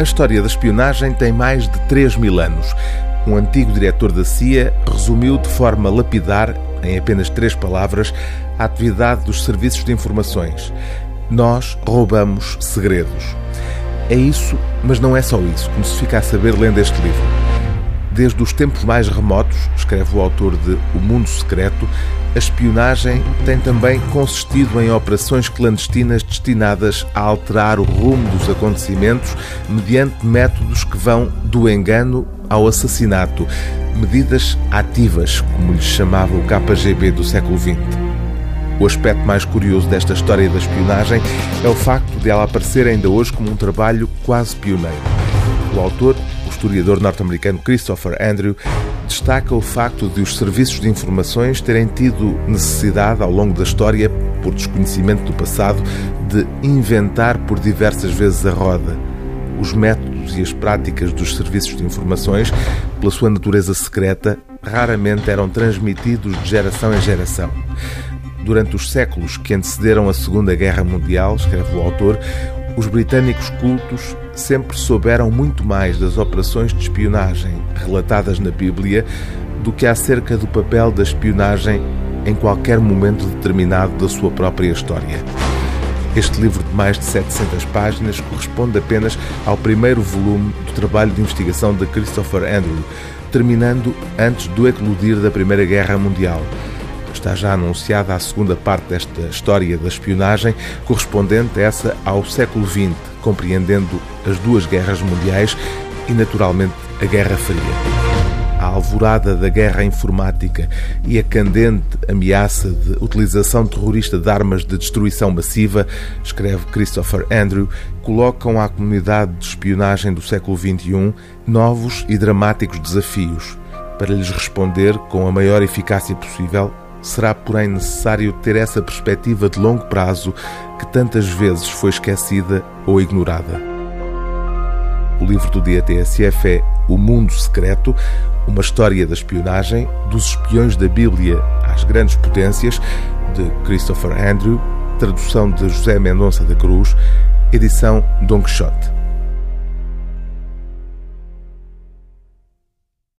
A história da espionagem tem mais de 3 mil anos. Um antigo diretor da CIA resumiu de forma lapidar, em apenas três palavras, a atividade dos serviços de informações. Nós roubamos segredos. É isso, mas não é só isso, como se fica a saber lendo este livro. Desde os tempos mais remotos, escreve o autor de O Mundo Secreto, a espionagem tem também consistido em operações clandestinas destinadas a alterar o rumo dos acontecimentos mediante métodos que vão do engano ao assassinato, medidas ativas, como lhes chamava o KGB do século XX. O aspecto mais curioso desta história da espionagem é o facto de ela aparecer ainda hoje como um trabalho quase pioneiro. O autor, o historiador norte-americano Christopher Andrew, destaca o facto de os serviços de informações terem tido necessidade, ao longo da história, por desconhecimento do passado, de inventar por diversas vezes a roda. Os métodos e as práticas dos serviços de informações, pela sua natureza secreta, raramente eram transmitidos de geração em geração. Durante os séculos que antecederam a Segunda Guerra Mundial, escreve o autor, os britânicos cultos sempre souberam muito mais das operações de espionagem relatadas na Bíblia do que acerca do papel da espionagem em qualquer momento determinado da sua própria história. Este livro de mais de 700 páginas corresponde apenas ao primeiro volume do trabalho de investigação de Christopher Andrew, terminando antes do eclodir da Primeira Guerra Mundial. Está já anunciada a segunda parte desta história da espionagem, correspondente essa ao século XX, compreendendo as duas guerras mundiais e, naturalmente, a Guerra Fria. A alvorada da guerra informática e a candente ameaça de utilização terrorista de armas de destruição massiva, escreve Christopher Andrew, colocam à comunidade de espionagem do século XXI novos e dramáticos desafios. Para lhes responder com a maior eficácia possível, será, porém, necessário ter essa perspectiva de longo prazo que tantas vezes foi esquecida ou ignorada. O livro do dia TSF é O Mundo Secreto, uma história da espionagem, dos espiões da Bíblia às grandes potências, de Christopher Andrew, tradução de José Mendonça da Cruz, edição Don Quixote.